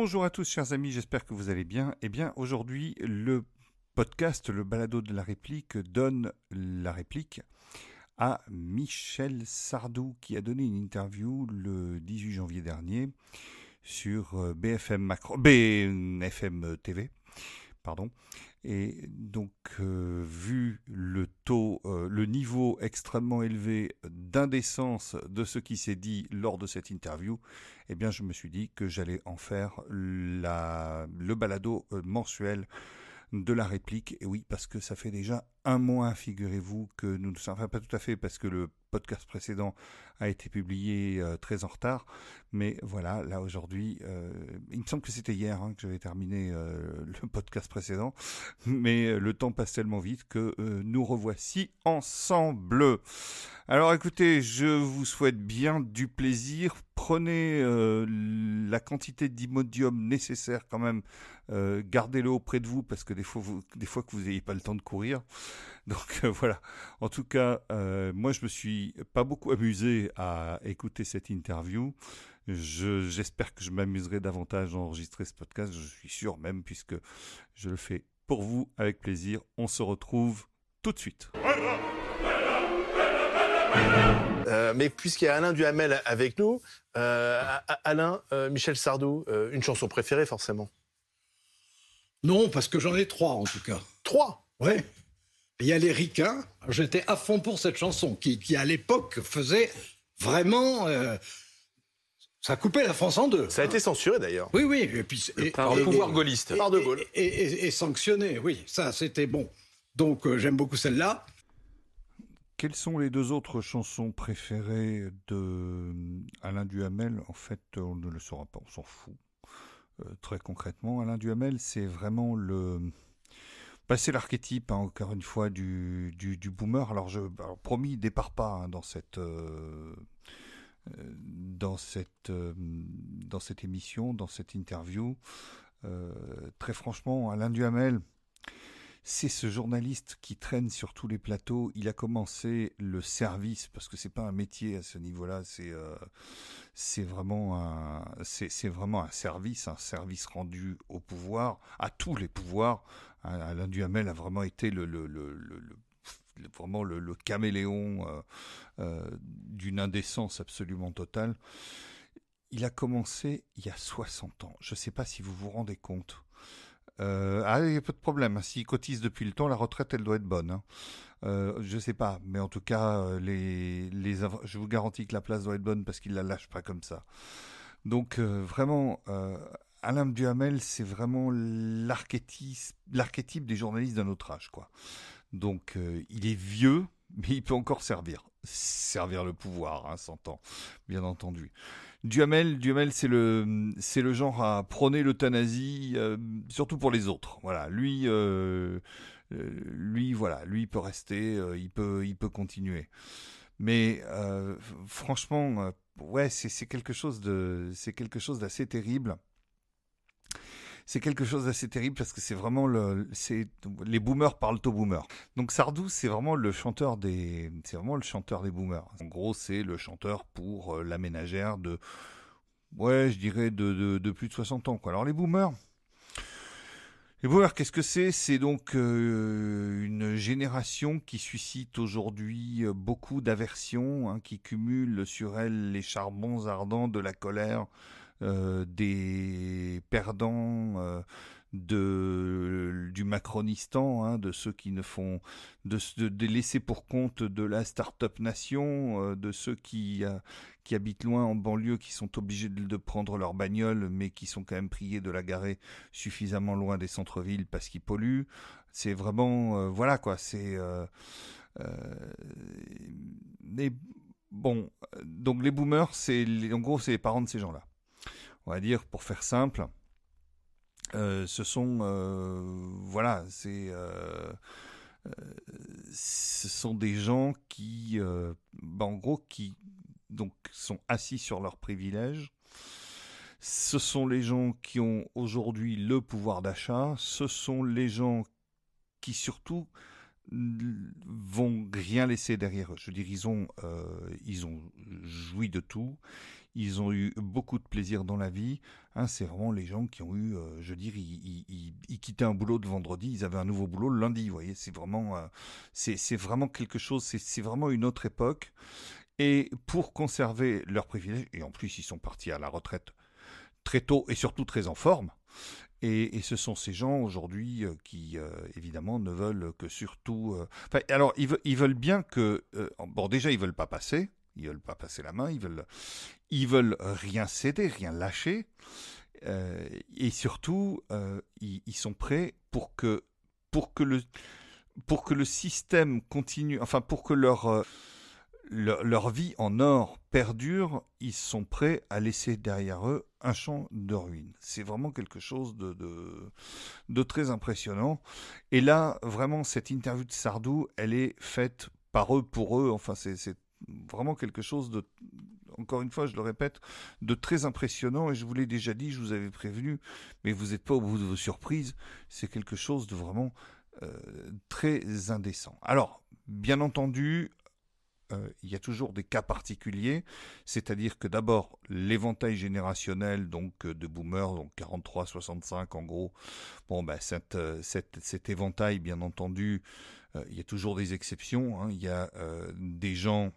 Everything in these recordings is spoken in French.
Bonjour à tous, chers amis, j'espère que vous allez bien. Eh bien, aujourd'hui, le podcast, le balado de la réplique, donne la réplique à Michel Sardou, qui a donné une interview le 18 janvier dernier sur euh, BFM, Macro, BFM TV. Pardon. Et donc, euh, vu le taux, euh, le niveau extrêmement élevé d'indécence de ce qui s'est dit lors de cette interview, eh bien, je me suis dit que j'allais en faire le balado mensuel de la réplique. Et oui, parce que ça fait déjà un mois, figurez-vous, que nous ne sommes pas tout à fait parce que le podcast précédent a été publié euh, très en retard. Mais voilà, là aujourd'hui, euh, il me semble que c'était hier hein, que j'avais terminé euh, le podcast précédent. Mais le temps passe tellement vite que nous revoici ensemble. Alors écoutez, je vous souhaite bien du plaisir. Prenez la quantité d'imodium nécessaire quand même. Gardez-le auprès de vous parce que des fois, des fois que vous n'ayez pas le temps de courir. Donc euh, voilà. En tout cas, euh, moi je me suis pas beaucoup amusé à écouter cette interview. J'espère que je m'amuserai davantage à enregistrer ce podcast. Je suis sûr même puisque je le fais pour vous avec plaisir. On se retrouve tout de suite. Euh, mais puisqu'il y a Alain Duhamel avec nous, Alain, Michel Sardou, une chanson préférée forcément Non, parce que j'en ai trois en tout cas. Trois? Ouais. Il y a les ricains. J'étais à fond pour cette chanson qui, à l'époque faisait vraiment. Euh, ça coupait la France en deux. Ça a été censuré d'ailleurs. Oui, oui. Et puis, par le pouvoir gaulliste. par De Gaulle. Et, sanctionné, oui. Ça, c'était bon. Donc, euh, j'aime beaucoup celle-là. Quelles sont les deux autres chansons préférées de Alain Duhamel? En fait, on ne le saura pas, on s'en fout. Très concrètement, Alain Duhamel, c'est vraiment le c'est l'archétype, hein, encore une fois, du, du, boomer. Alors, je, promis, départ pas hein, dans cette, euh, euh, dans, cette, euh, dans cette émission, dans cette interview. très franchement, Alain Duhamel, c'est ce journaliste qui traîne sur tous les plateaux. Il a commencé le service parce que c'est pas un métier à ce niveau-là. C'est c'est vraiment un service, un service rendu au pouvoir, à tous les pouvoirs. Alain Duhamel a vraiment été le, le, caméléon euh, euh, d'une indécence absolument totale. Il a commencé il y a 60 ans. Je ne sais pas si vous vous rendez compte. Euh, ah, il n'y a pas de problème. S'il cotise depuis le temps, la retraite, elle doit être bonne. Hein. Euh, je sais pas, mais en tout cas, les, les, je vous garantis que la place doit être bonne parce qu'il la lâche pas comme ça. Donc vraiment, Alain Duhamel, c'est vraiment l'archétype des journalistes d'un autre âge, quoi. Donc, euh, il est vieux, mais il peut encore servir. Servir le pouvoir, hein, s'entend, bien entendu. Duhamel, Duhamel c'est le, c'est le genre à prôner l'euthanasie, euh, surtout pour les autres. Voilà, lui, euh, lui, voilà, lui, peut rester, il peut, il peut continuer. Mais franchement, ouais, c'est quelque chose de, c'est quelque chose d'assez terrible c'est quelque chose d'assez terrible parce que c'est vraiment les boomers parlent aux boomers. Donc Sardou, c'est vraiment le chanteur des, c'est vraiment le chanteur des boomers. En gros, c'est le chanteur pour euh, la ménagère de, ouais, je dirais de, plus de 60 ans. Alors les boomers. Les boomers, qu'est-ce que c'est? C'est donc euh, une génération qui suscite aujourd'hui euh, beaucoup d'aversion, hein, qui cumule sur elle les charbons ardents de la colère, euh, des perdants euh, de du Macronistan, hein, de ceux qui ne font de, de, de laisser pour compte de la start-up nation, euh, de ceux qui qui habitent loin en banlieue, qui sont obligés de, de, prendre leur bagnole, mais qui sont quand même priés de la garer suffisamment loin des centres-villes parce qu'ils polluent. C'est vraiment voilà quoi. C'est mais bon, donc les boomers, c'est en gros c'est les parents de ces gens-là on va dire, pour faire simple, euh, ce sont, euh, voilà, c'est, euh, ce sont des gens qui, ben, en gros, qui donc sont assis sur leurs privilèges. Ce sont les gens qui ont aujourd'hui le pouvoir d'achat. Ce sont les gens qui surtout vont rien laisser derrière eux. Je veux dire, ils ont, ils ont joui de tout. Ils ont eu beaucoup de plaisir dans la vie. Hein, c'est vraiment les gens qui ont eu, euh, je veux dire, ils, quittaient un boulot de vendredi, ils avaient un nouveau boulot le lundi. Vous voyez, c'est vraiment, euh, c'est vraiment quelque chose. C'est vraiment une autre époque. Et pour conserver leurs privilèges, et en plus ils sont partis à la retraite très tôt et surtout très en forme. Et, ce sont ces gens aujourd'hui euh, qui, évidemment, ne veulent que surtout. Alors, ils, ils, veulent bien que. bon, déjà, ils veulent pas passer. Ils veulent pas passer la main. Ils veulent, ils veulent rien céder, rien lâcher. et surtout, ils, ils, sont prêts pour que, pour que le, pour que le système continue. Enfin, pour que leur leur, vie en or perdure, ils sont prêts à laisser derrière eux un champ de ruines. C'est vraiment quelque chose de, de, très impressionnant. Et là, vraiment, cette interview de Sardou, elle est faite par eux, pour eux. Enfin, c'est vraiment quelque chose de, encore une fois, je le répète, de très impressionnant. Et je vous l'ai déjà dit, je vous avais prévenu, mais vous n'êtes pas au bout de vos surprises. C'est quelque chose de vraiment euh, très indécent. Alors, bien entendu, euh, il y a toujours des cas particuliers, c'est-à-dire que d'abord l'éventail générationnel donc euh, de boomers, donc 43-65 en gros, bon ben euh, cet éventail bien entendu, il y a toujours des exceptions, hein. il y a des gens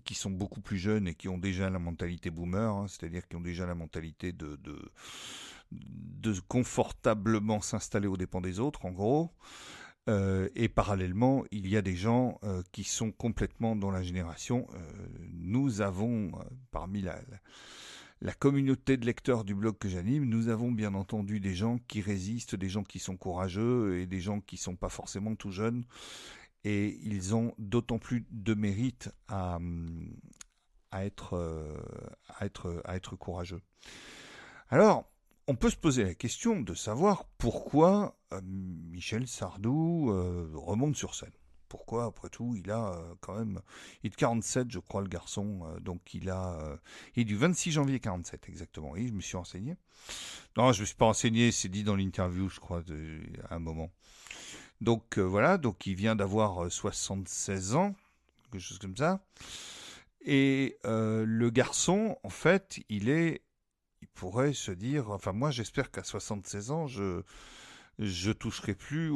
qui sont beaucoup plus jeunes et qui ont déjà la mentalité boomer, hein. c'est-à-dire qui ont déjà la mentalité de, de, confortablement s'installer aux dépens des autres en gros. Euh, et parallèlement, il y a des gens euh, qui sont complètement dans la génération. Euh, nous avons, parmi la, communauté de lecteurs du blog que j'anime, nous avons bien entendu des gens qui résistent, des gens qui sont courageux et des gens qui ne sont pas forcément tout jeunes. Et ils ont d'autant plus de mérite à, être, à, être, à être courageux. Alors, on peut se poser la question de savoir pourquoi euh, Michel Sardou euh, remonte sur scène. Pourquoi, après tout, il a euh, quand même. Il est de 47, je crois, le garçon. donc, il a. il est du 26 janvier 47, exactement. Oui, je me suis renseigné. Non, je ne me suis pas renseigné, c'est dit dans l'interview, je crois, à un moment. Donc, voilà. Donc, il vient d'avoir 76 ans, quelque chose comme ça. Et le garçon, en fait, il est il pourrait se dire, enfin moi j'espère qu'à 76 ans, je je toucherai plus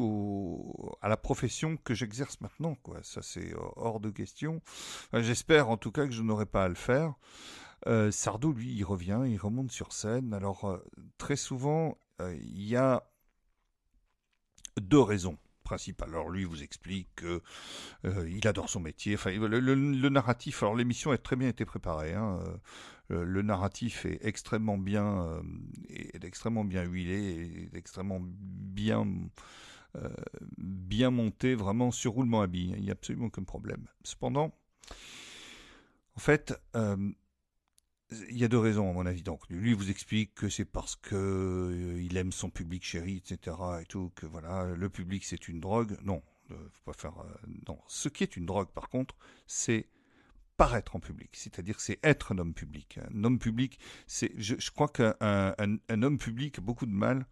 à la profession que j'exerce maintenant, quoi. Ça c'est hors de question. j'espère en tout cas que je n'aurai pas à le faire. Euh, Sardou, lui, il revient, il remonte sur scène. Alors euh, très souvent, euh, il y a deux raisons principales. Alors lui, vous explique que il adore son métier. Enfin, le, narratif. Alors l'émission a très bien été préparée. Hein. Euh, le narratif est extrêmement bien, euh, est extrêmement bien huilé, est extrêmement bien, euh, bien monté, vraiment sur roulement à billes. Il n'y a absolument aucun problème. Cependant, en fait, il y a deux raisons à mon avis. Donc, lui vous explique que c'est parce que il aime son public chéri, etc. Et tout, que voilà, le public c'est une drogue. Non, faut pas faire. non, ce qui est une drogue, par contre, c'est paraître en public, c'est-à-dire c'est être un homme public. Homme public, c'est, je, crois qu'un un, homme public a beaucoup de mal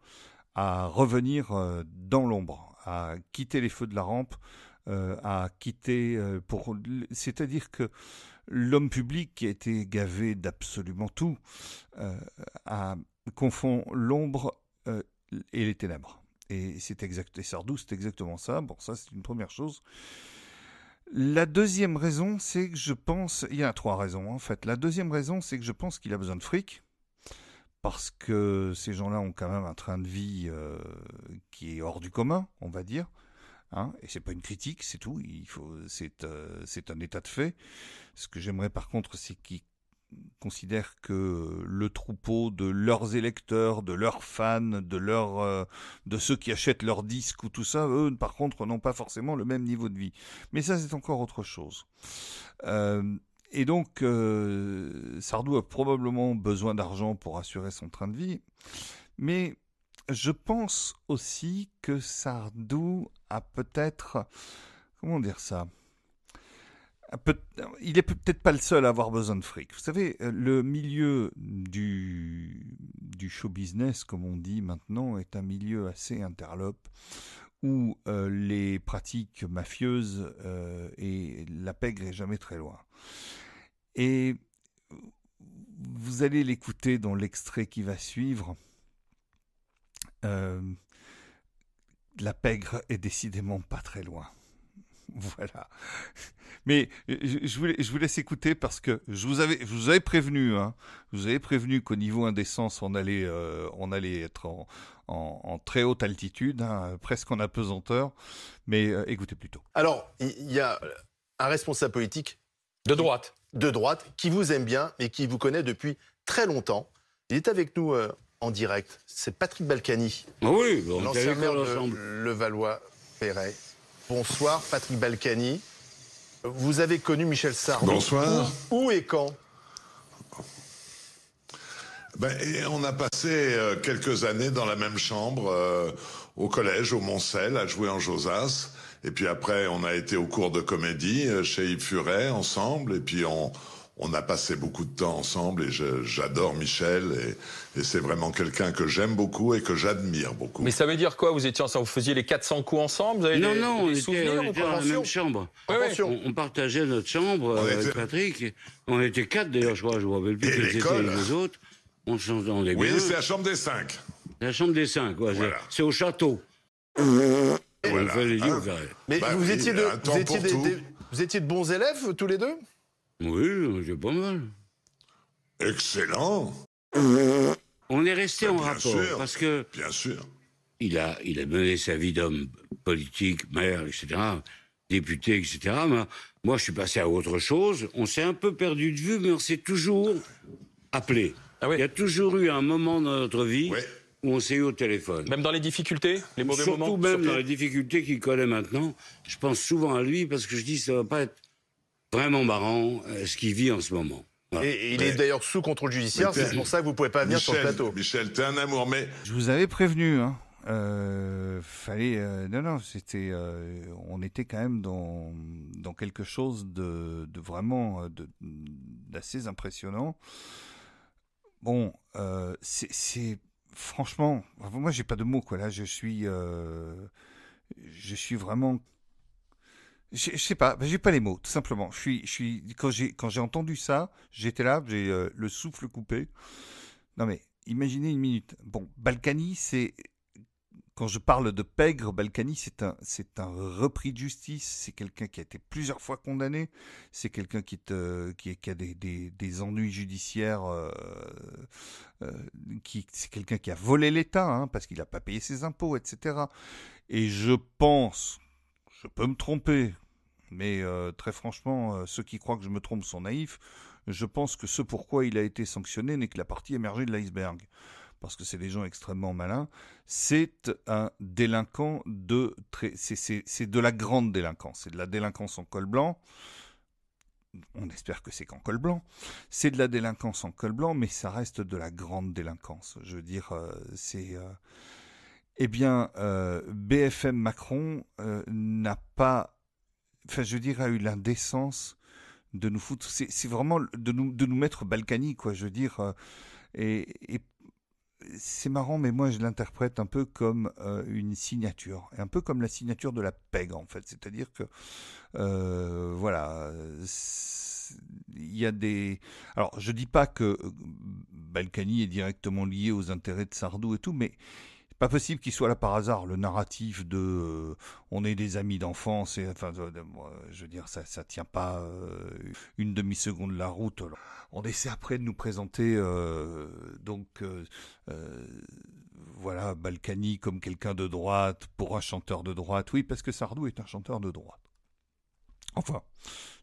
à revenir euh, dans l'ombre, à quitter les feux de la rampe, euh, à quitter euh, pour, c'est-à-dire que l'homme public qui a été gavé d'absolument tout a, confond l'ombre et les ténèbres. Et c'est exact, et Sardou, c'est exactement ça. Bon, ça c'est une première chose. La deuxième raison, c'est que je pense, il y a trois raisons en fait. La deuxième raison, c'est que je pense qu'il a besoin de fric, parce que ces gens-là ont quand même un train de vie euh, qui est hors du commun, on va dire. Hein, et c'est pas une critique, c'est tout. Il faut, c'est, euh, un état de fait. Ce que j'aimerais par contre, c'est qu'ils considèrent que le troupeau de leurs électeurs, de leurs fans, de leurs, euh, de ceux qui achètent leurs disques ou tout ça, eux, par contre, n'ont pas forcément le même niveau de vie. Mais ça, c'est encore autre chose. Euh, et donc, euh, Sardou a probablement besoin d'argent pour assurer son train de vie. Mais je pense aussi que Sardou a peut-être, comment dire ça, il est peut-être pas le seul à avoir besoin de fric. Vous savez, euh, le milieu du, show business, comme on dit maintenant, est un milieu assez interlope où les pratiques mafieuses et la pègre est jamais très loin. Et vous allez l'écouter dans l'extrait qui va suivre. La pègre est décidément pas très loin. Voilà. Mais je vous, je vous laisse écouter parce que je vous avais, prévenu, hein, vous avais prévenu qu'au niveau indécence, on allait, euh, on allait être en, très haute altitude, hein, presque en apesanteur. Mais euh, écoutez plutôt. Alors, il y a un responsable politique de droite, de droite, qui vous aime bien et qui vous connaît depuis très longtemps. Il est avec nous euh, en direct. C'est Patrick Balkany. Ah oui, l'ancien maire de Levallois-Perret. Bonsoir, Patrick Balkany. Vous avez connu Michel Sardou. Bonsoir. Où, et quand? Ben, On a passé euh, quelques années dans la même chambre, euh, au collège, au Montcel, à jouer en Josas. Et puis après, on a été au cours de comédie euh, chez Yves Furet ensemble. Et puis on, on a passé beaucoup de temps ensemble et j'adore Michel et, et c'est vraiment quelqu'un que j'aime beaucoup et que j'admire beaucoup. Mais ça veut dire quoi Vous étiez ensemble, vous faisiez les 400 coups ensemble? Vous avez Non, des, non, on, était, on était, dans la même chambre. On, partageait notre chambre avec Patrick. On était quatre d'ailleurs, je crois, je me rappelle plus quels étaient les autres. On s'entendait bien. Oui, c'est la chambre des cinq. La chambre des cinq, ouais, c'est au château. Voilà. Ah. Mais bah, vous, étiez de, vous, étiez vous étiez de bons élèves tous les deux? Oui, j'ai pas mal. Excellent. On est resté en rapport parce que. Bien sûr. Il a, il a mené sa vie d'homme politique, maire, etc., député, etc. moi, je suis passé à autre chose. On s'est un peu perdu de vue, mais on s'est toujours appelé. Ah il y a toujours eu un moment dans notre vie où on s'est eu au téléphone. Même dans les difficultés, les mauvais Surtout moments même dans les difficultés qu'il connaît maintenant. Je pense souvent à lui parce que je dis ça va pas être vraiment marrant euh, ce qu'il vit en ce moment. Et il est d'ailleurs sous contrôle judiciaire, c'est pour ça que vous pouvez pas venir sur le plateau. Michel, t'es un amour, mais... Je vous avais prévenu, hein. Euh, fallait euh, non non c'était on était quand même dans dans quelque chose de, de vraiment d'assez impressionnant bon c'est franchement moi j'ai pas de mots quoi là je suis je suis vraiment je, sais pas, j'ai pas les mots, tout simplement. Je suis, je suis, quand j'ai, quand j'ai entendu ça, j'étais là, j'ai euh, le souffle coupé. Non mais, imaginez une minute. Bon, Balkany, c'est, quand je parle de pègre, Balkany, c'est un, c'est un repris de justice. C'est quelqu'un qui a été plusieurs fois condamné. C'est quelqu'un qui, te, qui, qui, a des, des, des ennuis judiciaires. Euh, euh, qui, c'est quelqu'un qui a volé l'État, hein, parce qu'il n'a pas payé ses impôts, etc. Et je pense, je peux me tromper, mais euh, très franchement, euh, ceux qui croient que je me trompe sont naïfs. Je pense que ce pourquoi il a été sanctionné n'est que la partie émergée de l'iceberg. Parce que c'est des gens extrêmement malins. C'est un délinquant de très, c'est de la grande délinquance. C'est de la délinquance en col blanc. On espère que c'est qu'en col blanc. C'est de la délinquance en col blanc, mais ça reste de la grande délinquance. Je veux dire, euh, c'est eh bien, BFM Macron n'a pas enfin, je veux dire, a eu l'indécence de nous foutre. C'est vraiment de nous, de nous mettre Balkany, quoi. Je veux dire. Euh, et, c'est marrant, mais moi je l'interprète un peu comme euh, une signature, un peu comme la signature de la PEG en fait. C'est-à-dire que, euh, voilà, il y a des. Alors, je dis pas que Balkany est directement lié aux intérêts de Sardou et tout, mais pas possible qu'il soit là par hasard. Le narratif de euh, on est des amis d'enfance, et enfin, je veux dire, ça, ça tient pas euh, une demi seconde la route. On essaie après de nous présenter euh, donc voilà Balkany comme quelqu'un de droite pour un chanteur de droite. Oui, parce que Sardou est un chanteur de droite. Enfin,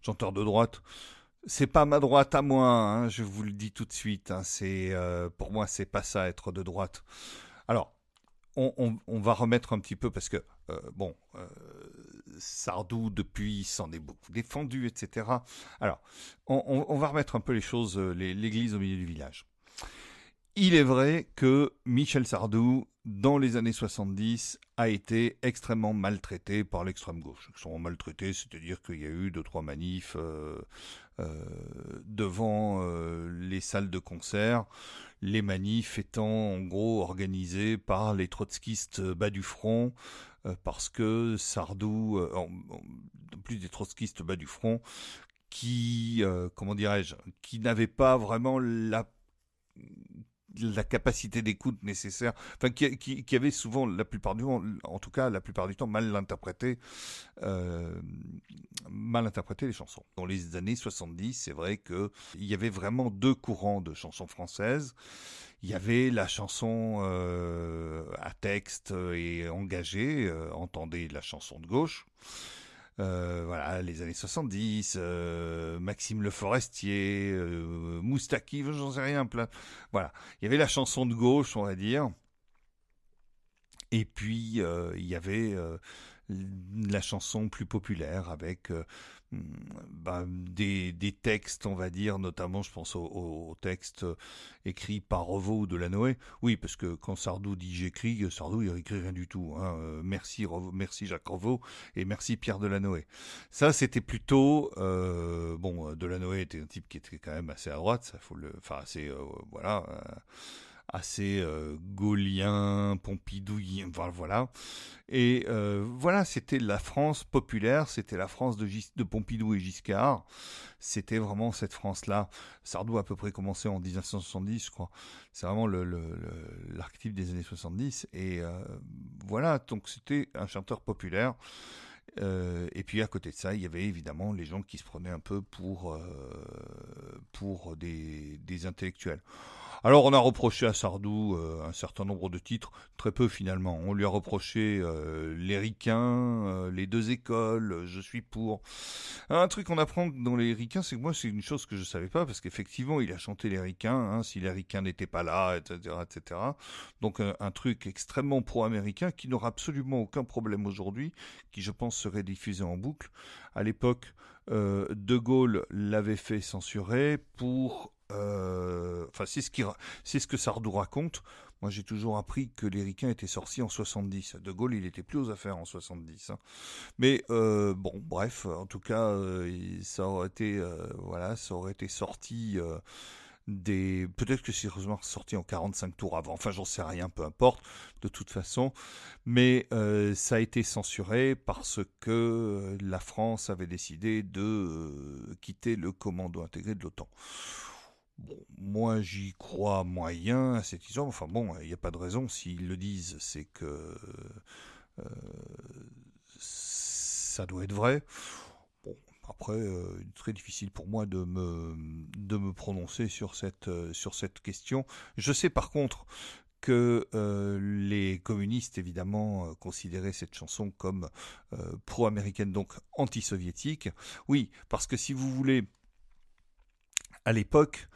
chanteur de droite. C'est pas ma droite à moi, hein, je vous le dis tout de suite. Hein, c'est pour moi, c'est pas ça être de droite. Alors, on, va remettre un petit peu parce que, euh, bon, euh, Sardou, depuis, s'en est beaucoup défendu, etc. Alors, on, va remettre un peu les choses, euh, l'église au milieu du village. Il est vrai que Michel Sardou, dans les années 70, a été extrêmement maltraité par l'extrême gauche. Extrêmement maltraité, c'est-à-dire qu'il y a eu deux, trois manifs devant les salles de concert les manifs étant en gros organisés par les trotskistes bas du front, euh, parce que Sardou, euh, en, plus des trotskistes bas du front, qui, euh, comment dirais-je, qui n'avaient pas vraiment la la capacité d'écoute nécessaire, enfin qui, qui, avait souvent la plupart du en tout cas la plupart du temps, mal interprété, euh, les chansons. Dans les années 70, c'est vrai que il y avait vraiment deux courants de chansons françaises. Il y avait la chanson euh, à texte et engagée, euh, entendez la chanson de gauche. Euh, voilà, les années 70, euh, Maxime Le Forestier, euh, Moustaki, j'en sais rien, plein. Voilà, il y avait la chanson de gauche, on va dire. Et puis, il y avait la chanson plus populaire avec bah, des, des, textes, on va dire, notamment, je pense aux au, au textes écrits par Revaux ou Delanoë. Oui, parce que quand Sardou dit j'écris, Sardou, il écrit rien du tout. Hein. Euh, merci, Revaux, merci Jacques Revaux et merci Pierre Delanoë. Ça, c'était plutôt... Euh, bon, Delanoë était un type qui était quand même assez à droite, ça faut le... Enfin, assez... Euh, voilà assez euh, gaulien, pompidouien, enfin, voilà. Et euh, voilà, c'était la France populaire, c'était la France de, Gis de Pompidou et Giscard. C'était vraiment cette France-là. Sardou a à peu près commencé en 1970, je crois. C'est vraiment l'archétype le, des années 70. Et euh, voilà, donc c'était un chanteur populaire. Euh, et puis à côté de ça, il y avait évidemment les gens qui se prenaient un peu pour, pour des intellectuels. Alors on a reproché à Sardou euh, un certain nombre de titres, très peu finalement. On lui a reproché euh, les ricains, euh, les deux écoles, je suis pour. Un truc qu'on apprend dans les ricains, c'est que moi c'est une chose que je savais pas, parce qu'effectivement il a chanté les ricains, hein, si les ricains n'étaient pas là, etc. etc. Donc un, un truc extrêmement pro-américain qui n'aura absolument aucun problème aujourd'hui, qui je pense serait diffusé en boucle. À l'époque, De Gaulle l'avait fait censurer pour enfin, c'est ce, que Sardou raconte. Moi, j'ai toujours appris que les ricains étaient sortis en 70. De Gaulle, il était plus aux affaires en 70. Hein. Mais euh, bon, bref, en tout cas, euh, ça aurait été, euh, ça aurait été sorti euh, des, peut-être que c'est sorti en 45 tours avant. Enfin, j'en sais rien, peu importe, de toute façon. Mais euh, ça a été censuré parce que la France avait décidé de quitter le commando intégré de l'OTAN. Bon, moi j'y crois moyen à cette histoire. Enfin bon, il n'y a pas de raison. S'ils le disent, c'est que euh, ça doit être vrai. Bon, après, euh, très difficile pour moi de me, de me prononcer sur cette, euh, sur cette question. Je sais par contre que euh, les communistes évidemment considéraient cette chanson comme pro-américaine, donc anti-soviétique. Oui, parce que si vous voulez à l'époque,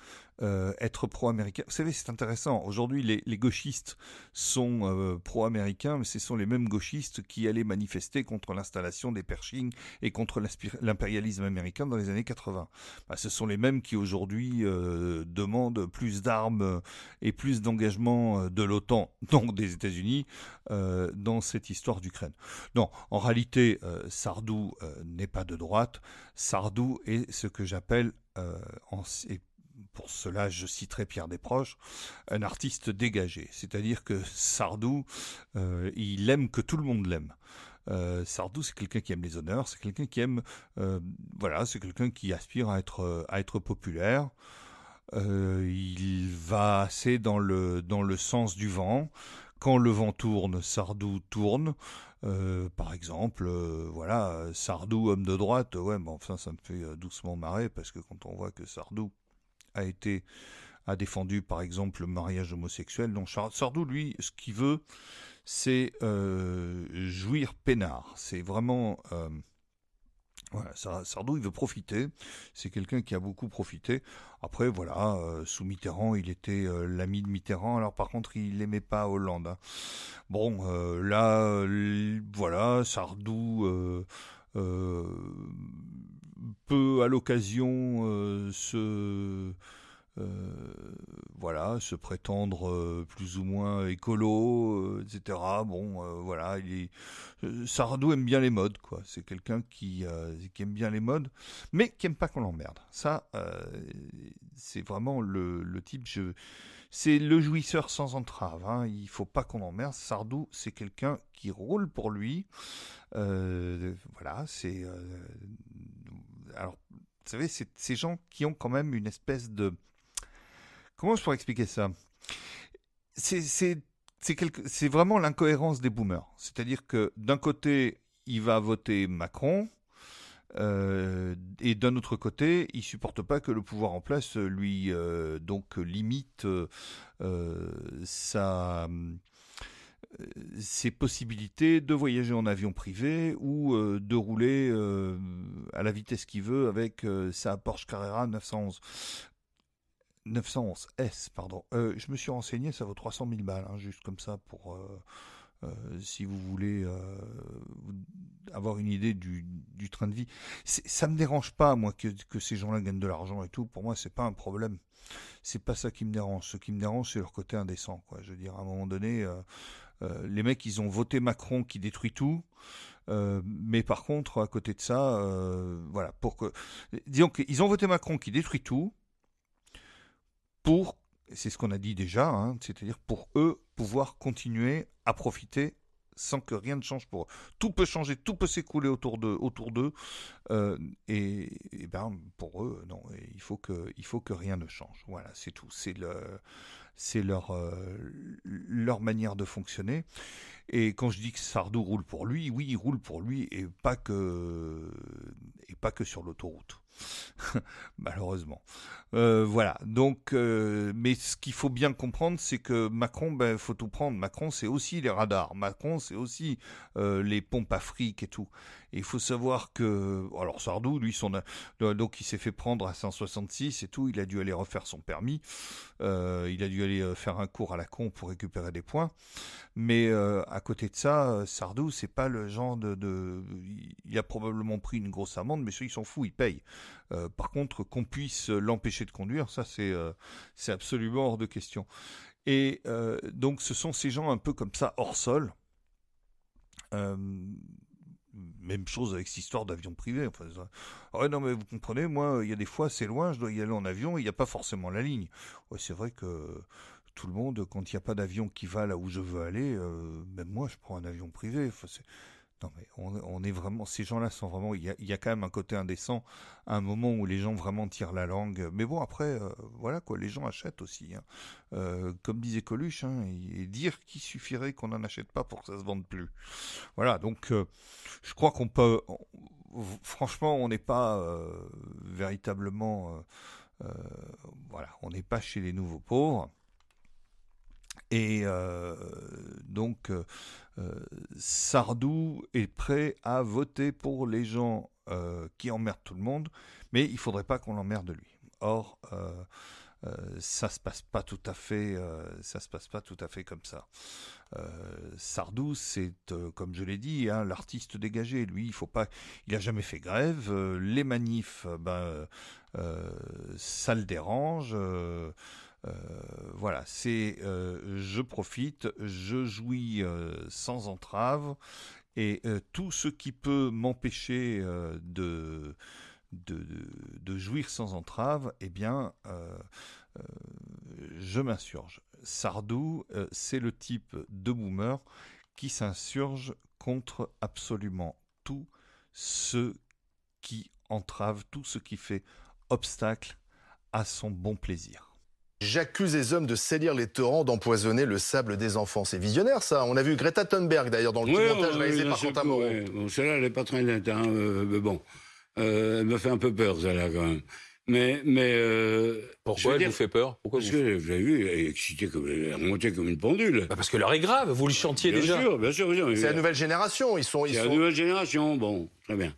euh, être pro-américain. Vous savez, c'est intéressant. Aujourd'hui, les, gauchistes sont euh, pro-américains, mais ce sont les mêmes gauchistes qui allaient manifester contre l'installation des Pershing et contre l'impérialisme américain dans les années 80. Bah, ce sont les mêmes qui aujourd'hui euh, demandent plus d'armes et plus d'engagement de l'OTAN, donc des États-Unis, dans cette histoire d'Ukraine. Non, en réalité, Sardou n'est pas de droite. Sardou est ce que j'appelle en, pour cela je citerai Pierre Desproges, un artiste dégagé. C'est-à-dire que Sardou, euh, il aime que tout le monde l'aime. Euh, Sardou, c'est quelqu'un qui aime les honneurs, c'est quelqu'un qui aime, euh, voilà, c'est quelqu'un qui aspire à être, populaire. Il va assez dans le, sens du vent. Quand le vent tourne, Sardou tourne. Par exemple, voilà, Sardou, homme de droite, ouais, bon, enfin, ça me fait doucement marrer parce que quand on voit que Sardou a été a défendu par exemple le mariage homosexuel. Donc Sardou, lui, ce qu'il veut, c'est euh, jouir peinard. C'est vraiment euh, voilà, Sardou, il veut profiter. C'est quelqu'un qui a beaucoup profité. Après, voilà, euh, sous Mitterrand, il était l'ami de Mitterrand. Alors, par contre, il n'aimait pas Hollande. Hein. Bon, là, voilà, Sardou peut, à l'occasion, se euh, voilà, se prétendre euh, plus ou moins écolo, euh, etc. Bon, euh, voilà, il est, euh, Sardou aime bien les modes, quoi. C'est quelqu'un qui, euh, qui aime bien les modes, mais qui aime pas qu'on l'emmerde. Ça, euh, c'est vraiment le, type. Je, c'est le jouisseur sans entrave. Hein. Il faut pas qu'on l'emmerde. Sardou, c'est quelqu'un qui roule pour lui. Euh, voilà, c'est. euh, alors, vous savez, c'est ces gens qui ont quand même une espèce de. Comment je pourrais expliquer ça? C'est quelque- vraiment l'incohérence des boomers. C'est-à-dire que d'un côté, il va voter Macron. euh, et d'un autre côté, il supporte pas que le pouvoir en place lui euh, donc limite euh, euh, sa ses possibilités de voyager en avion privé ou euh, de rouler euh, à la vitesse qu'il veut avec euh, sa Porsche Carrera 911. 911 S, pardon. Je me suis renseigné, ça vaut 300 000 balles, hein, juste comme ça pour si vous voulez avoir une idée du, du train de vie. Ça me dérange pas, moi, que, que ces gens-là gagnent de l'argent et tout. Pour moi, c'est pas un problème. C'est pas ça qui me dérange. Ce qui me dérange, c'est leur côté indécent, quoi. Je veux dire, à un moment donné, euh, les mecs, ils ont voté Macron qui détruit tout. Euh, mais par contre, à côté de ça, euh, voilà, pour que, disons qu'ils ont voté Macron qui détruit tout, pour, c'est ce qu'on a dit déjà, hein, c'est-à-dire pour eux pouvoir continuer à profiter sans que rien ne change pour eux. Tout peut changer, tout peut s'écouler autour d'eux, autour d'eux, et, et ben pour eux, non, il faut que, il faut que rien ne change. Voilà, c'est tout. C'est le, c'est leur, euh, leur manière de fonctionner. Et quand je dis que Sardou roule pour lui, oui, il roule pour lui et pas que, et pas que sur l'autoroute. Malheureusement. Euh, voilà. Donc, euh, mais ce qu'il faut bien comprendre, c'est que Macron, ben, faut tout prendre. Macron, c'est aussi les radars. Macron, c'est aussi les pompes à fric et tout. Il faut savoir que, alors Sardou, lui, son, euh, donc il s'est fait prendre à 166 et tout. Il a dû aller refaire son permis. Euh, il a dû aller euh, faire un cours à la con pour récupérer des points. Mais à côté de ça, Sardou, c'est pas le genre de, il a probablement pris une grosse amende, mais celui il s'en fout, il paye. Euh, par contre, qu'on puisse l'empêcher de conduire, ça c'est absolument hors de question. Et donc, ce sont ces gens un peu comme ça hors sol. Même chose avec cette histoire d'avion privé. Enfin, Ah ouais, non, mais vous comprenez, moi, il y a des fois, c'est loin, je dois y aller en avion, il n'y a pas forcément la ligne. Ouais, c'est vrai que tout le monde, quand il n'y a pas d'avion qui va là où je veux aller, euh, même moi, je prends un avion privé. Enfin, on, est vraiment, ces gens-là sont vraiment, il y a, quand même un côté indécent, un moment où les gens vraiment tirent la langue. Mais bon, après, euh, voilà quoi, les gens achètent aussi. hein. Euh, comme disait Coluche, hein, dire qu'il suffirait qu'on n'en achète pas pour que ça se vende plus. Voilà, donc euh, je crois qu'on peut, franchement, on n'est pas véritablement, voilà, on n'est pas chez les nouveaux pauvres. Et euh, donc, euh, Sardou est prêt à voter pour les gens euh, qui emmerdent tout le monde, mais il faudrait pas qu'on l'emmerde lui. Or, ça se passe pas tout à fait, ça se passe pas tout à fait comme ça. Sardou, c'est comme je l'ai dit, hein, l'artiste dégagé. Lui, il faut pas, il a jamais fait grève. Les manifs, ben, ça le dérange. Euh, voilà, c'est euh, je profite, je jouis euh, sans entrave, et tout ce qui peut m'empêcher de, de, jouir sans entrave, eh bien, je m'insurge. Sardou, c'est le type de boomer qui s'insurge contre absolument tout ce qui entrave, tout ce qui fait obstacle à son bon plaisir. J'accuse les hommes de salir les torrents, d'empoisonner le sable des enfants. C'est visionnaire, ça. On a vu Greta Thunberg, d'ailleurs, dans le petit Ouais, montage ouais, réalisé par Quentin seul coup, Moreau. ouais. Bon, celle-là, elle n'est pas très nette, hein, euh, mais bon. Euh, elle me fait un peu peur, celle-là, quand même. Mais, mais euh, Pourquoi elle dire, vous fait peur Pourquoi Parce vous... que, vous avez vu, elle est excitée comme, elle est remontée comme une pendule. Bah, parce que l'heure est grave, vous le chantiez bien déjà. sûr, bien sûr, bien sûr. C'est la nouvelle génération. Ils sont, ils C'est la nouvelle génération, bon, très bien.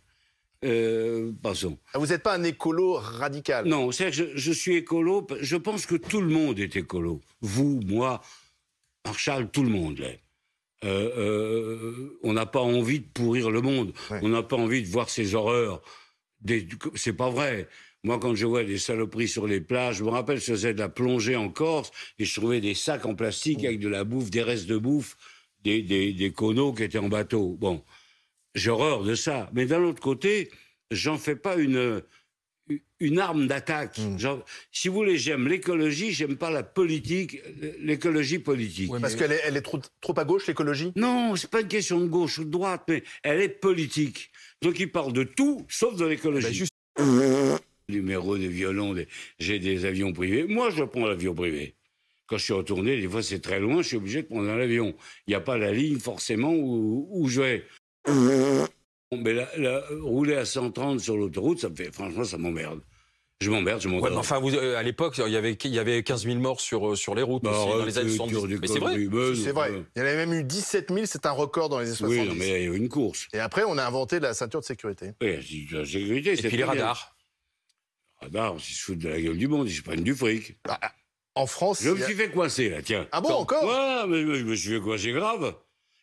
Euh, passons. Ah, Vous n'êtes pas un écolo radical? Non, c'est que je, je suis écolo, je pense que tout le monde est écolo. Vous, moi, Marshall, tout le monde l'est. Euh, euh, on n'a pas envie de pourrir le monde. Ouais. On n'a pas envie de voir ces horreurs. Des- C'est pas vrai. Moi, quand je vois des saloperies sur les plages, je me rappelle, je faisais de la plongée en Corse et je trouvais des sacs en plastique avec de la bouffe, des restes de bouffe, des, des, des conos qui étaient en bateau. Bon, j'ai horreur de ça. Mais d'un autre côté, j'en fais pas une, une arme d'attaque. Genre, Si vous voulez, j'aime l'écologie, j'aime pas la politique, l'écologie politique. Parce qu'elle est, elle est trop, trop à gauche, l'écologie? Non, c'est pas une question de gauche ou de droite, mais elle est politique. Donc il parle de tout, sauf de l'écologie. Bah, juste- Numéro de violon, des- j'ai des avions privés. Moi, je prends l'avion privé. Quand je suis en tournée, des fois c'est très loin, je suis obligé de prendre un avion. Il n'y a pas la ligne forcément où, où je vais. Mais là, là, rouler à 130 sur l'autoroute, ça me fait, franchement, ça m'emmerde. Je m'emmerde, je Ouais, m'endors. mais enfin, vous, euh, à l'époque, il y avait, il y avait 15 000 morts sur, euh, sur les routes Bah, aussi, dans les années tu 70. dis des Mais c'est vrai. C'est Il y en avait même eu 17 000, c'est un record dans les années 70. Oui, non, mais il y a eu une course. Et après, on a inventé la ceinture de sécurité. Oui, la sécurité, Et c'est puis les très bien. radars. Radars, ils se foutent de la gueule du monde, ils se prennent du fric. En France, Je me y a- suis fait coincer, là, tiens. Ah bon, encore? Ouais, mais je me suis fait coincer grave.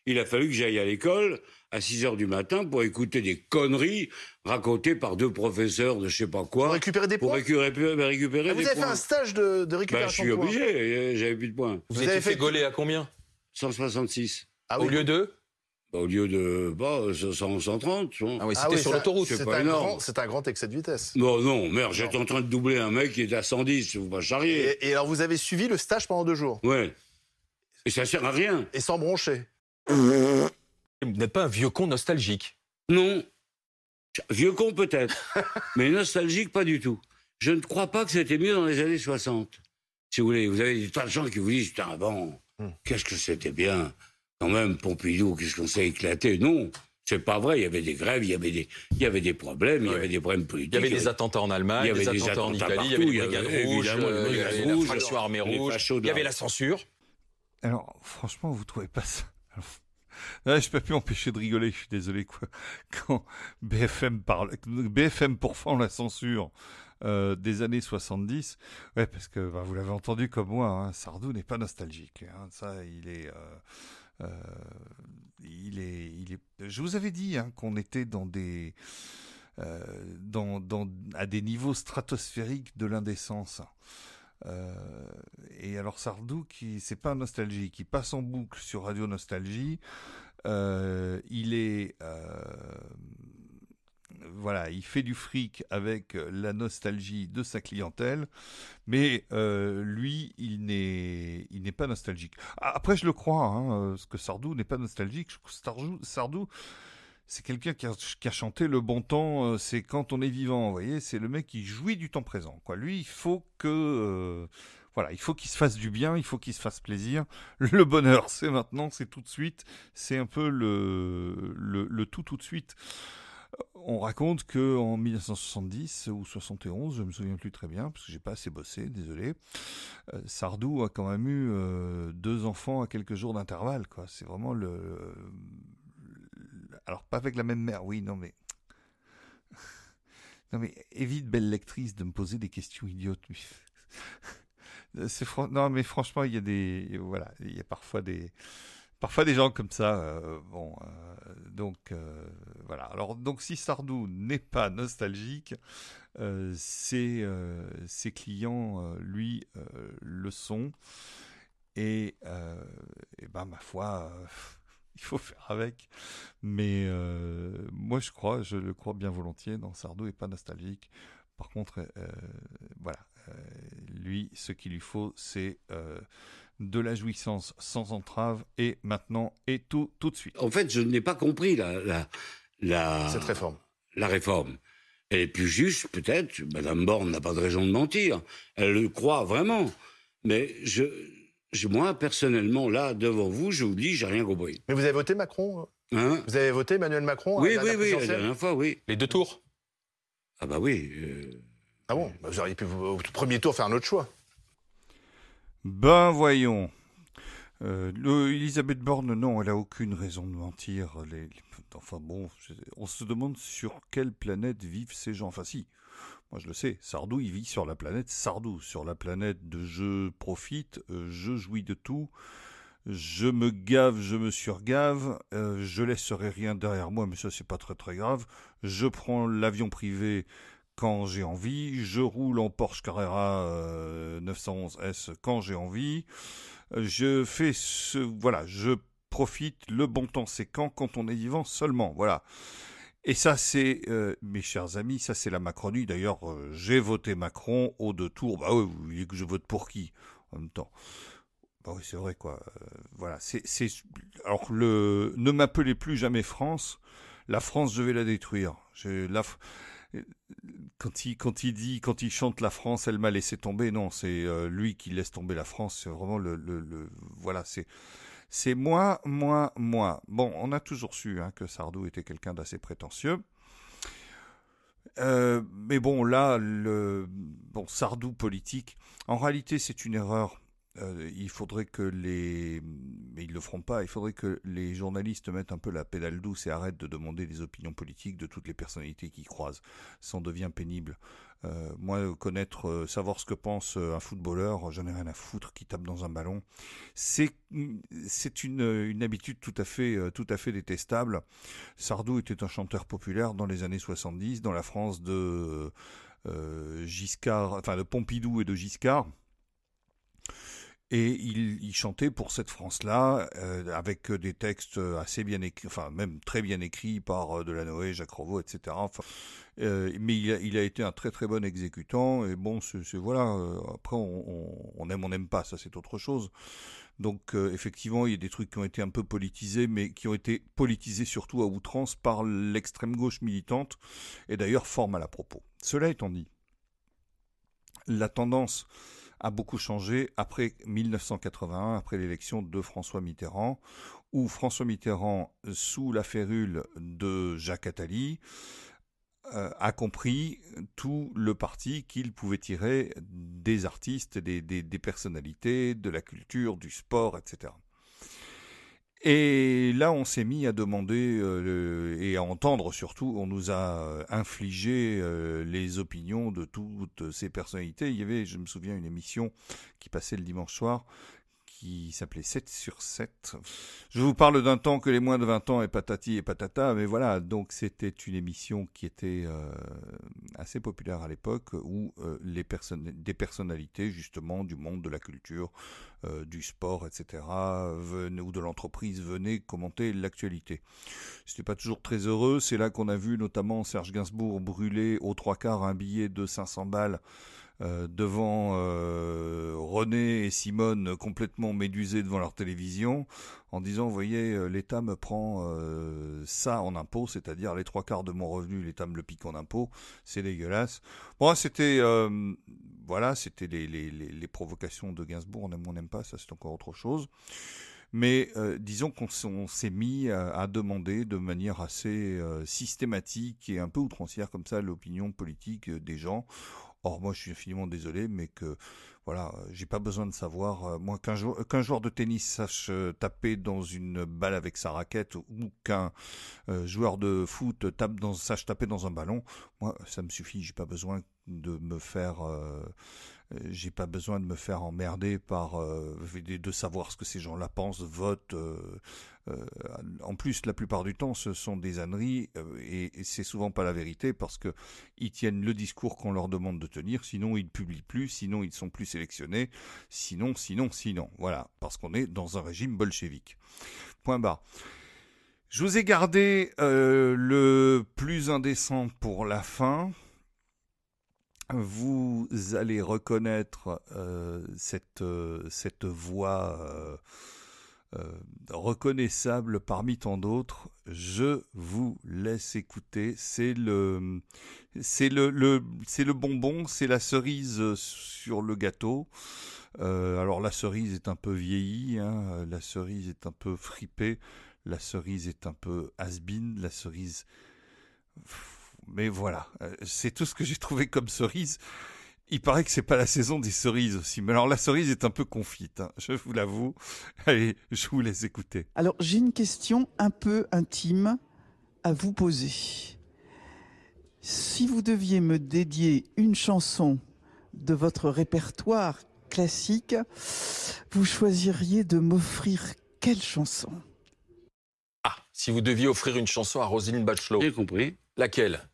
Il a fallu que j'aille à l'école à 6 heures du matin pour écouter des conneries racontées par deux professeurs de je sais pas quoi. Pour récupérer des pour points récupérer, récupérer Ah, Vous des avez fait un stage de, de Bah, je récupération suis de points. obligé, euh, j'avais plus de points. Vous, Vous avez fait fait- gauler à combien? 166. Ah Au oui. lieu de? Bah, au lieu de bah, 100, 130. tu vois. Ah oui, Ah c'était oui, sur l'autoroute. c'est pas un, énorme. grand- c'est un grand excès de vitesse. Non, non, merde, j'étais en train de doubler un mec qui était à 110, faut pas charrier. Et, et alors, vous avez suivi le stage pendant deux jours? Ouais. Et ça sert à rien. et sans broncher. Vous n'êtes pas un vieux con nostalgique. Non. Vieux con peut-être, mais nostalgique pas du tout. Je ne crois pas que c'était mieux dans les années 60. Si vous voulez, vous avez des tas de gens qui vous disent, putain, avant, Hmm. qu'est-ce que c'était bien. Quand même, Pompidou, qu'est-ce qu'on s'est éclaté. Non, c'est pas vrai. Il y avait des grèves, il y avait des, il y avait des problèmes, il y Ouais. avait des problèmes politiques. Il y avait des attentats en Allemagne, il y avait des des attentats en Italie, il y avait y brigades rouges, euh, il y avait la fraction armée rouge, il y avait la- la censure. Alors, franchement, vous trouvez pas ça Alors, Là, je peux plus m'empêcher de rigoler, je suis désolé. Quand BFM parle, BFM pourfend la censure euh, des années 70, ouais, parce que bah, vous l'avez entendu comme moi, hein, Sardou n'est pas nostalgique. hein, ça, il est, euh, euh, il est, il est. Je vous avais dit hein, qu'on était à des niveaux stratosphériques de l'indécence. Euh, et alors Sardou, qui c'est pas un nostalgique, il passe en boucle sur Radio Nostalgie. Euh, il est euh, voilà, il fait du fric avec la nostalgie de sa clientèle, mais lui, il n'est, il n'est pas nostalgique. Après, je le crois, hein, parce que Sardou n'est pas nostalgique. Sardou c'est quelqu'un qui a, chanté le bon temps, euh, c'est quand on est vivant, vous voyez, c'est le mec qui jouit du temps présent. Lui, il faut que, euh, voilà, il faut qu'il se fasse du bien, il faut qu'il se fasse plaisir. Le bonheur, c'est maintenant, c'est tout de suite, c'est un peu le, tout tout de suite. On raconte que en 1970 ou 71, je me souviens plus très bien parce que j'ai pas assez bossé, désolé. euh, Sardou a quand même eu euh, deux enfants à quelques jours d'intervalle. C'est vraiment le- alors pas avec la même mère, oui, non mais. Non mais évite belle lectrice de me poser des questions idiotes. Non mais franchement il y a des voilà il y a parfois des gens comme ça euh, bon euh, donc euh, voilà alors donc si Sardou n'est pas nostalgique ses clients lui le sont et, et ben ma foi il faut faire avec mais euh, moi je crois je le crois bien volontiers non Sardou est pas nostalgique par contre euh, voilà euh, lui ce qu'il lui faut c'est euh, de la jouissance sans entrave et maintenant et tout tout de suite En fait, je n'ai pas compris la, la, la, Cette réforme. la réforme. Elle est plus juste, peut-être. Madame Borne n'a pas de raison de mentir. Elle le croit vraiment. Mais je, je, moi, personnellement, là, devant vous, je vous dis, j'ai rien compris. Mais vous avez voté Macron euh Hein Vous avez voté Emmanuel Macron à oui, la oui, dernière oui, la présidentielle dernière fois, oui. Les deux tours. Ah bah oui. euh, Ah bon Bah, Vous auriez pu, au premier tour, faire un autre choix. Ben voyons. Euh, le- Elisabeth Borne, non, elle a aucune raison de mentir. Les, les- enfin bon, on se demande sur quelle planète vivent ces gens. Enfin si, moi je le sais. Sardou, il vit sur la planète Sardou, sur la planète de je profite, euh, je jouis de tout, je me gave, je me surgave, euh, je laisserai rien derrière moi, mais ça c'est pas très très grave. Je prends l'avion privé quand j'ai envie, je roule en Porsche Carrera 911 S quand j'ai envie, je fais ce, voilà, je profite, le bon temps c'est quand, quand on est vivant seulement, voilà. Et ça, c'est, euh, mes chers amis, ça c'est la Macronie. D'ailleurs, euh, j'ai voté Macron au deux tours. Bah oui, vous voulez que je vote pour qui en même temps? Bah oui, c'est vrai quoi. Euh, voilà, c'est, c'est, alors le, ne m'appelez plus jamais France. La France, je vais la détruire. Je, la, quand il, quand il dit, quand il chante la France, elle m'a laissé tomber. Non, c'est lui qui laisse tomber la France. C'est vraiment le, le, le voilà, c'est c'est moi, moi, moi. Bon, on a toujours su hein, que Sardou était quelqu'un d'assez prétentieux. Euh, mais bon, là, le bon Sardou politique, en réalité, c'est une erreur euh, il faudrait que les, mais ils le feront pas. Il faudrait que les journalistes mettent un peu la pédale douce et arrêtent de demander les opinions politiques de toutes les personnalités qui croisent. Ça en devient pénible. Euh, moi, connaître, euh, savoir ce que pense un footballeur, j'en ai rien à foutre qui tape dans un ballon. C'est c'est une, une habitude tout à fait tout à fait détestable. Sardou était un chanteur populaire dans les années 70 dans la France de Giscard, enfin de Pompidou et de Giscard. Et il, chantait pour cette France-là, euh, avec des textes assez bien écrits, enfin même très bien écrits par euh, Delanoë, Jacques Revaux, etc. Euh, mais il a, été un très très bon exécutant. Et bon, c'est voilà. après, on, aime, on n'aime pas, ça c'est autre chose. Donc effectivement, il y a des trucs qui ont été un peu politisés, mais qui ont été politisés surtout à outrance par l'extrême gauche militante, et d'ailleurs fort mal à propos. Cela étant dit, la tendance a beaucoup changé après 1981, après l'élection de François Mitterrand, où François Mitterrand, sous la férule de Jacques Attali, euh, a compris tout le parti qu'il pouvait tirer des artistes, des, des, personnalités, de la culture, du sport, etc. Et là, on s'est mis à demander euh, et à entendre surtout, on nous a euh, infligé euh, les opinions de toutes ces personnalités. Il y avait, je me souviens, une émission qui passait le dimanche soir qui s'appelait 7 sur 7. Je vous parle d'un temps que les moins de 20 ans et patati et patata, mais voilà, donc c'était une émission qui était euh, assez populaire à l'époque, où euh, les personnes, des personnalités justement du monde de la culture, euh, du sport, etc., venaient, ou de l'entreprise venaient commenter l'actualité. C'était pas toujours très heureux, c'est là qu'on a vu notamment Serge Gainsbourg brûler aux trois quarts un billet de 500 balles euh, devant euh, René et Simone complètement médusés devant leur télévision en disant, vous voyez, euh, l'État me prend ça en impôt, c'est-à-dire les trois quarts de mon revenu, l'État me le pique en impôt, c'est dégueulasse. Bon, c'était, voilà, c'était les, les, les, provocations de Gainsbourg, on aime, on n'aime pas, ça c'est encore autre chose. Mais disons qu'on s'est mis à, demander de manière assez systématique et un peu outrancière comme ça l'opinion politique des gens. Or, moi, je suis infiniment désolé, mais que voilà, j'ai pas besoin de savoir. Euh, moi, qu'un joueur, de tennis sache euh, taper dans une balle avec sa raquette ou qu'un euh, joueur de foot sache taper dans un ballon, moi, ça me suffit. J'ai pas besoin de me faire euh, j'ai pas besoin de me faire emmerder par euh, de savoir ce que ces gens-là pensent, votent. Euh, en plus, la plupart du temps, ce sont des âneries et, c'est souvent pas la vérité parce que ils tiennent le discours qu'on leur demande de tenir, sinon ils publient plus, sinon ils sont plus sélectionnés, sinon, sinon, sinon. Voilà, parce qu'on est dans un régime bolchevique. Point barre. Je vous ai gardé le plus indécent pour la fin vous allez reconnaître euh, cette, euh, cette voix euh, reconnaissable parmi tant d'autres. Je vous laisse écouter. C'est le, c'est le, c'est le bonbon, c'est la cerise sur le gâteau. alors la cerise est un peu vieillie, hein, la cerise est un peu fripée, la cerise est un peu has la cerise mais voilà, euh, c'est tout ce que j'ai trouvé comme cerise. Il paraît que c'est pas la saison des cerises aussi, mais alors la cerise est un peu confite, hein, je vous l'avoue. Allez, je vous laisse écouter. Alors j'ai une question un peu intime à vous poser. Si vous deviez me dédier une chanson de votre répertoire classique, vous choisiriez de m'offrir quelle chanson? Ah, si vous deviez offrir une chanson à Roselyne Bachelot. J'ai compris. Laquelle?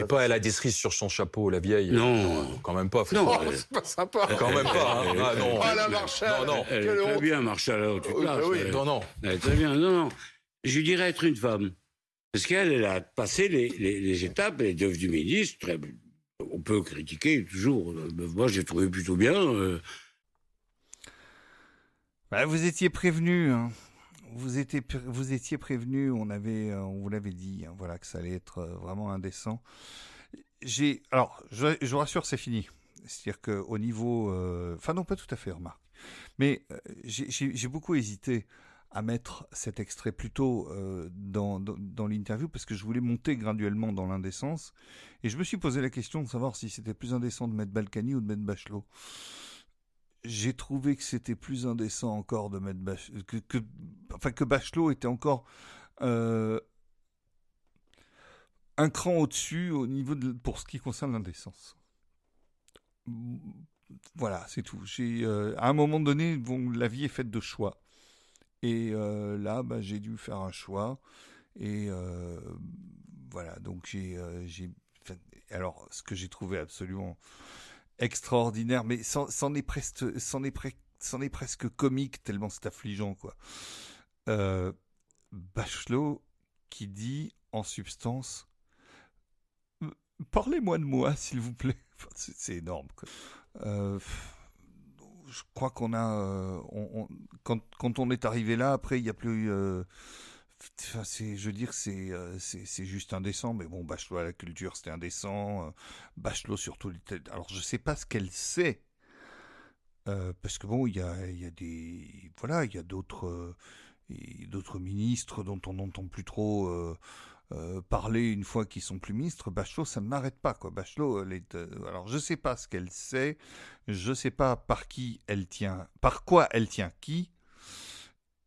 Et pas elle a des cerises sur son chapeau, la vieille. Non. quand même pas. Non. C'est pas sympa. Quand même pas. hein. Ah, non. Oh, la Marshall. Non, non. Elle est très bien, Marshall, alors tu Oui, places. oui, Elle- Non, non. elle est très bien. Non, non. Je dirais être une femme. Parce qu'elle, elle a passé les, les- les étapes, elle est devenue ministre. Très- On peut critiquer toujours. Euh, Moi, j'ai trouvé plutôt bien. euh, Bah, vous étiez prévenu. hein. Vous, étiez, prévenu. On euh, vous l'avait dit. hein, voilà que ça allait être euh, vraiment indécent. Alors, je, vous rassure, c'est fini. C'est-à-dire que au niveau, euh, enfin non, pas tout à fait, remarque. Mais j'ai- beaucoup hésité à mettre cet extrait plus tôt euh, dans, dans l'interview parce que je voulais monter graduellement dans l'indécence. Et je me suis posé la question de savoir si c'était plus indécent de mettre Balkany ou de mettre Bachelot j'ai trouvé que c'était plus indécent encore de mettre Bach... que, enfin que Bachelot était encore euh, un cran au-dessus au niveau de pour ce qui concerne l'indécence. Voilà, c'est tout. J'ai euh, à un moment donné, la vie est faite de choix. Et euh, là, bah, j'ai dû faire un choix. Et voilà, donc j'ai, alors, ce que j'ai trouvé absolument extraordinaire, mais c'en est presque, est, est presque comique tellement c'est affligeant, quoi. Euh, Bachelot qui dit en substance Parlez-moi de moi, s'il vous plaît. C'est énorme. Euh, je crois qu'on a. euh, quand, on est arrivé là, après, il n'y a plus. C'est, je veux dire, c'est, euh, c'est, c'est juste indécent. Mais bon, Bachelot à la culture, c'était indécent. euh, Bachelot surtout. Alors, je sais pas ce qu'elle sait. euh, parce que bon, il y a, y a des. Voilà, il y a d'autres. d'autres ministres dont on n'entend plus trop parler une fois qu'ils sont plus ministres. Bachelot, ça ne n'arrête pas, quoi. Bachelot, alors, je sais pas ce qu'elle sait, je sais pas par qui elle tient, par quoi elle tient qui,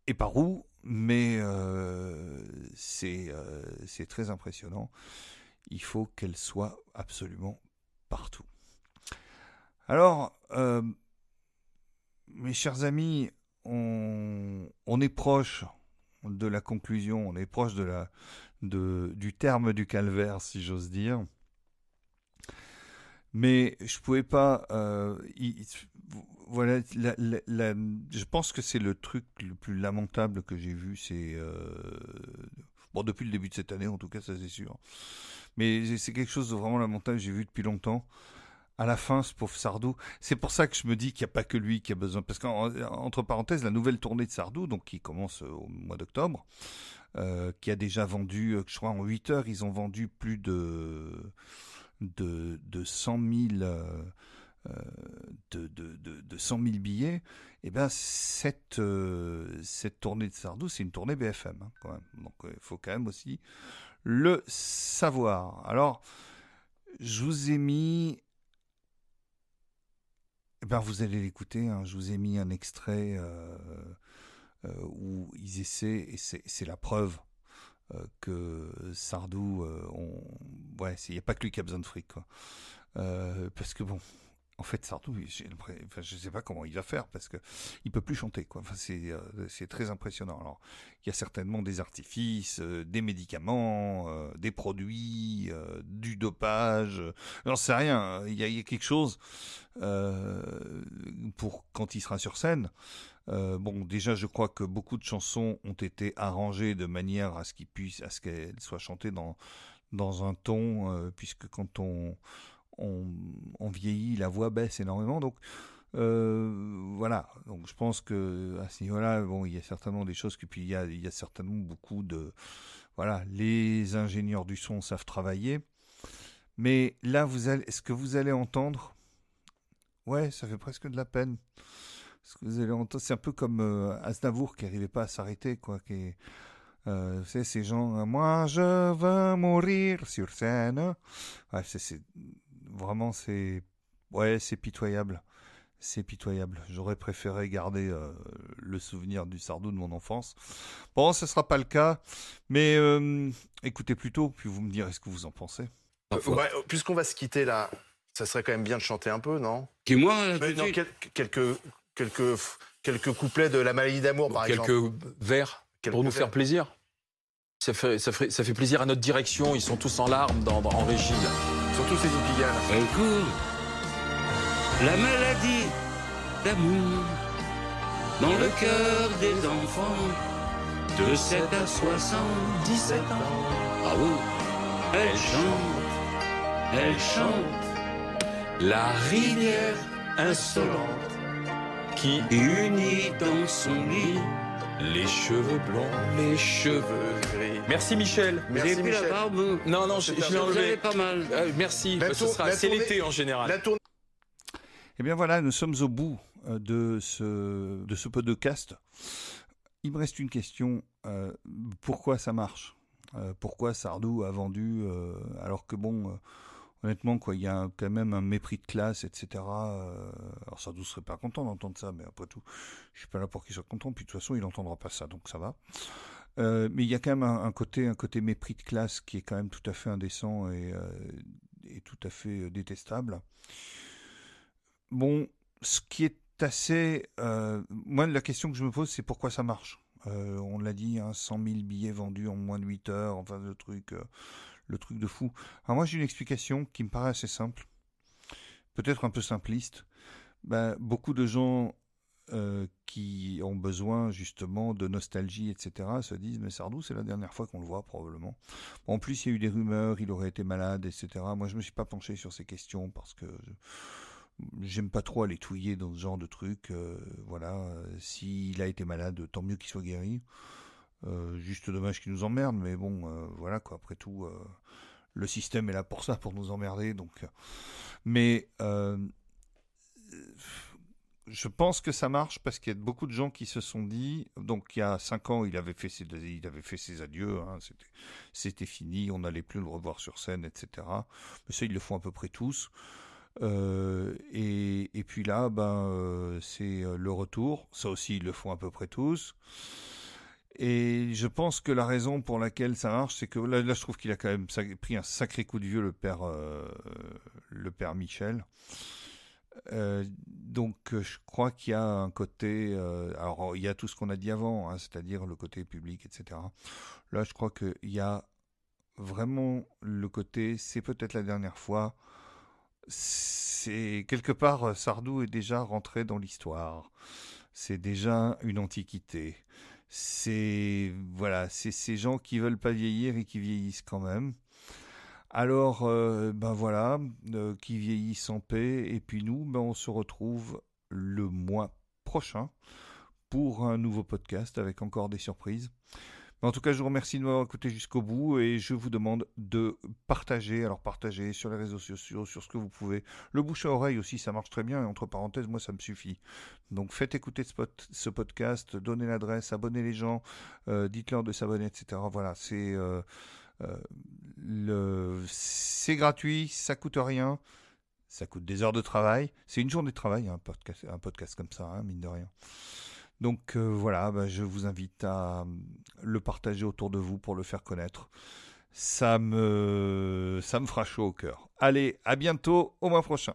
et par où, mais euh, c'est euh, c'est très impressionnant. Il faut qu'elle soit absolument partout. Alors, euh, mes chers amis, on, on est proche de la conclusion, on est proche de la, de, du terme du calvaire, si j'ose dire. Mais je pouvais pas. euh, il- voilà, je pense que c'est le truc le plus lamentable que j'ai vu. C'est euh, bon depuis le début de cette année, en tout cas, ça c'est sûr. Mais c'est quelque chose de vraiment lamentable que j'ai vu depuis longtemps. À la fin, ce pauvre Sardou. C'est pour ça que je me dis qu'il n'y a pas que lui qui a besoin. Parce qu'entre parenthèses, la nouvelle tournée de Sardou, donc qui commence euh, au mois d'octobre, qui a déjà vendu, je crois en 8 heures, ils ont vendu plus de, de, de 100 000, euh, euh, de, de, de, de 100 000 billets. Et ben cette, euh, cette tournée de Sardou, c'est une tournée BFM, hein, quand même. Donc il faut quand même aussi le savoir. Alors, je vous ai mis eh ben, vous allez l'écouter. hein. Je vous ai mis un extrait où ils essaient, et c'est la preuve que Sardou, euh, ouais, il n'y a pas que lui qui a besoin de fric. Euh, parce que bon, en fait, Sardou, enfin, je ne sais pas comment il va faire parce que il peut plus chanter, quoi. Enfin, c'est euh, très impressionnant. Alors, il y a certainement des artifices, euh, des médicaments, euh, des produits, du dopage. J'en sais rien. Il y, a, quelque chose pour quand il sera sur scène. Bon, déjà, je crois que beaucoup de chansons ont été arrangées de manière à ce à ce qu'elles soient chantées dans dans un ton, puisque quand on, on vieillit, la voix baisse énormément. Donc euh, voilà. Donc je pense que à ce niveau-là, il y a certainement des choses que puis il y a certainement beaucoup de voilà, les ingénieurs du son savent travailler. Mais là, vous allez, ce que vous allez entendre, ouais, ça fait presque de la peine. Ce que c'est un peu comme euh, Aznavour qui n'arrivait pas à s'arrêter, quoi. Qui euh, ces gens, moi je veux mourir sur scène. Vraiment, c'est, ouais, c'est pitoyable. C'est pitoyable. J'aurais préféré garder euh, le souvenir du Sardou de mon enfance. Bon, ce sera pas le cas, mais euh, écoutez plutôt, puis vous me direz ce que vous en pensez. Euh, ouais, Puisqu'on va se quitter là, ça serait quand même bien de chanter un peu, non? Qui moi Mais non, quel- quelques, quelques, quelques couplets de La maladie d'amour, par Quelques exemple. vers Quelques pour nous vers. faire plaisir. Ça fait, ça, fait, ça fait plaisir à notre direction. Ils sont tous en larmes dans, dans- en régie. là. Surtout ces. Elle court. La maladie d'amour dans le cœur des enfants de 7 à 77 ans. Ah elle chante, elle chante La rivière insolente qui unit dans son lit. Les cheveux blonds, les cheveux gris. Merci Michel. Merci, plus la Michel. barbe Non, non, je, je l'ai Vous avez enlevé. pas mal. Euh, merci. Bah, ce sera- la C'est l'été en général. La tournée. Eh bien voilà, nous sommes au bout euh, de ce, de ce podcast. Il me reste une question. euh, pourquoi ça marche? Euh, Pourquoi Sardou a vendu euh, alors que bon, euh, honnêtement, quoi, il y a quand même un mépris de classe, etc. euh, alors Sardou serait pas content d'entendre ça, mais après tout, je suis pas là pour qu'il soit content. Puis de toute façon, il n'entendra pas ça, donc ça va. Euh, mais il y a quand même un, côté, un côté mépris de classe qui est quand même tout à fait indécent et, euh, et tout à fait euh, détestable. Bon, ce qui est assez... moi, la question que je me pose, c'est pourquoi ça marche? On l'a dit, hein, 100 000 billets vendus en moins de 8 heures, enfin, le truc, le truc de fou. Alors moi, j'ai une explication qui me paraît assez simple, peut-être un peu simpliste. Ben, beaucoup de gens euh, qui ont besoin justement de nostalgie, etc., se disent mais Sardou, c'est la dernière fois qu'on le voit probablement. En plus, il y a eu des rumeurs, il aurait été malade, etc. Moi, je me suis pas penché sur ces questions parce que j'aime pas trop aller touiller dans ce genre de trucs. euh, voilà, euh, s'il a été malade, tant mieux qu'il soit guéri. Euh, juste dommage qu'il nous emmerde, mais bon, euh, voilà quoi. Après tout, euh, le système est là pour ça, pour nous emmerder. Donc, mais je pense que ça marche parce qu'il y a beaucoup de gens qui se sont dit. Donc, il y a cinq ans, il avait fait ses, il avait fait ses adieux. hein, c'était, fini. On n'allait plus le revoir sur scène, etc. Mais ça, ils le font à peu près tous. Et, et puis là, ben, c'est le retour. Ça aussi, ils le font à peu près tous. Et je pense que la raison pour laquelle ça marche, c'est que là, je trouve qu'il a quand même pris un sacré coup de vieux, le père, euh, Michel. Euh, donc, euh, je crois qu'il y a un côté. alors, il y a tout ce qu'on a dit avant, hein, c'est-à-dire le côté public, etc. Là, je crois qu'il y a vraiment le côté. C'est peut-être la dernière fois c'est quelque part Sardou est déjà rentré dans l'histoire. C'est déjà une antiquité. C'est voilà, c'est ces gens qui veulent pas vieillir et qui vieillissent quand même. Alors euh, ben voilà, euh, qui vieillissent en paix et puis nous ben on se retrouve le mois prochain pour un nouveau podcast avec encore des surprises. En tout cas, je vous remercie de m'avoir écouté jusqu'au bout et je vous demande de partager. Alors, partagez sur les réseaux sociaux, sur ce que vous pouvez. Le bouche à oreille aussi, ça marche très bien. Et entre parenthèses, moi, ça me suffit. Donc, faites écouter ce, pod- ce podcast, donnez l'adresse, abonnez les gens, euh, dites-leur de s'abonner, etc. Voilà, c'est euh, euh, c'est gratuit, ça coûte rien. Ça coûte des heures de travail. C'est une journée de travail, un podcast, un podcast comme ça, hein, mine de rien. Donc euh, voilà, bah, je vous invite à euh, le partager autour de vous pour le faire connaître. Ça me, ça me fera chaud au cœur. Allez, à bientôt, au mois prochain.